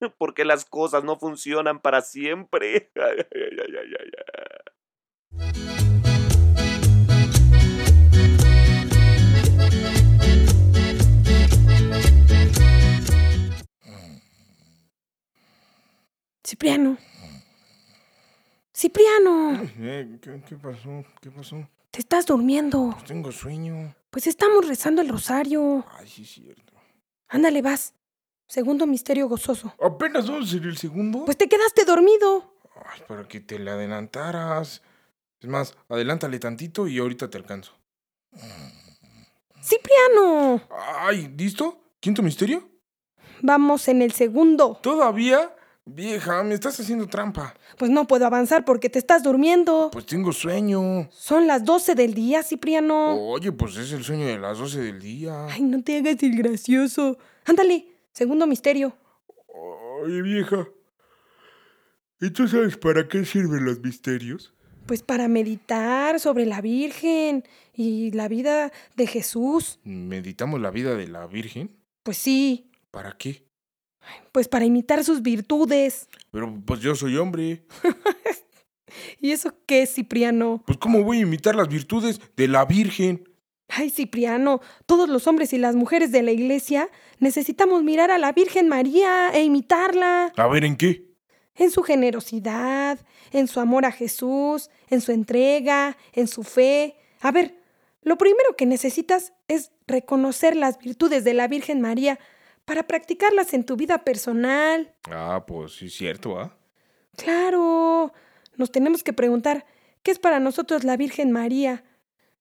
Porque las cosas no funcionan para siempre. Ay, ay, ay, ay, ay. Cipriano. Cipriano, Eh, ¿qué, qué pasó? ¿Qué pasó? te estás durmiendo. Pues tengo sueño. Pues estamos rezando el rosario. Ay, sí, es cierto. Ándale, vas. Segundo misterio gozoso. ¿Apenas vamos a ser el segundo? Pues te quedaste dormido. Ay, para que te le adelantaras. Es más, adelántale tantito y ahorita te alcanzo. Cipriano. Ay, ¿listo? ¿Quinto misterio? Vamos en el segundo. ¿Todavía? Vieja, me estás haciendo trampa. Pues no puedo avanzar porque te estás durmiendo. Pues tengo sueño. Son las 12 del día, Cipriano. Oye, pues es el sueño de las 12 del día. Ay, no te hagas el gracioso. Ándale, segundo misterio. Oye, vieja. ¿Y tú sabes para qué sirven los misterios? Pues para meditar sobre la Virgen y la vida de Jesús. ¿Meditamos la vida de la Virgen? Pues sí, ¿Para qué? pues para imitar sus virtudes. Pero pues yo soy hombre. ¿Y eso qué, Cipriano? Pues ¿cómo voy a imitar las virtudes de la Virgen? Ay, Cipriano, todos los hombres y las mujeres de la iglesia necesitamos mirar a la Virgen María e imitarla A ver, ¿en qué? en su generosidad, en su amor a Jesús, en su entrega, en su fe. A ver, lo primero que necesitas es reconocer las virtudes de la Virgen María para practicarlas en tu vida personal. Ah, pues sí es cierto, ¿ah? Claro, nos tenemos que preguntar qué es para nosotros la Virgen María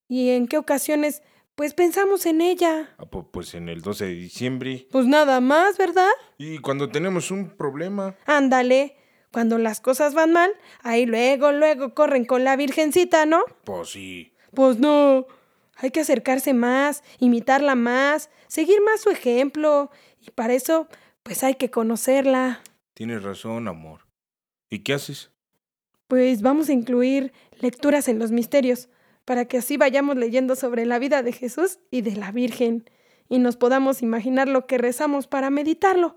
y en qué ocasiones pues pensamos en ella. Ah, pu- Pues en el 12 de diciembre. Pues nada más, ¿verdad? Y cuando tenemos un problema. Ándale, cuando las cosas van mal, ahí luego, luego corren con la Virgencita, ¿no? Pues sí. Pues no, hay que acercarse más, imitarla más, seguir más su ejemplo, y para eso pues hay que conocerla. Tienes razón, amor. ¿Y qué haces? Pues vamos a incluir lecturas en los misterios, para que así vayamos leyendo sobre la vida de Jesús y de la Virgen, y nos podamos imaginar lo que rezamos para meditarlo.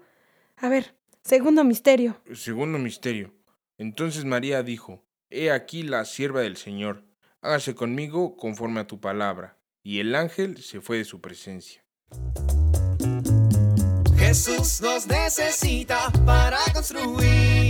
A ver, segundo misterio. Segundo misterio. Entonces María dijo, He aquí la sierva del Señor, hágase conmigo conforme a tu palabra. Y el ángel se fue de su presencia. Jesús nos necesita para construir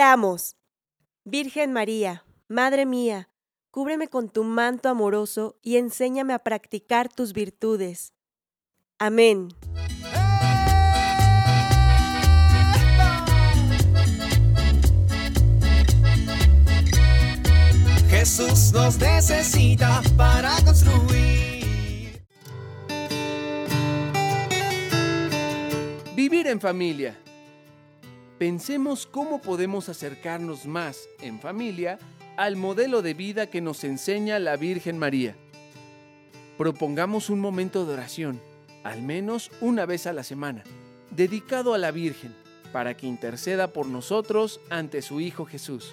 Oramos. Virgen María, Madre mía, cúbreme con tu manto amoroso y enséñame a practicar tus virtudes. Amén. Jesús nos necesita para construir. Vivir en familia. Pensemos cómo podemos acercarnos más en familia al modelo de vida que nos enseña la Virgen María. Propongamos un momento de oración, al menos una vez a la semana, dedicado a la Virgen, para que interceda por nosotros ante su Hijo Jesús.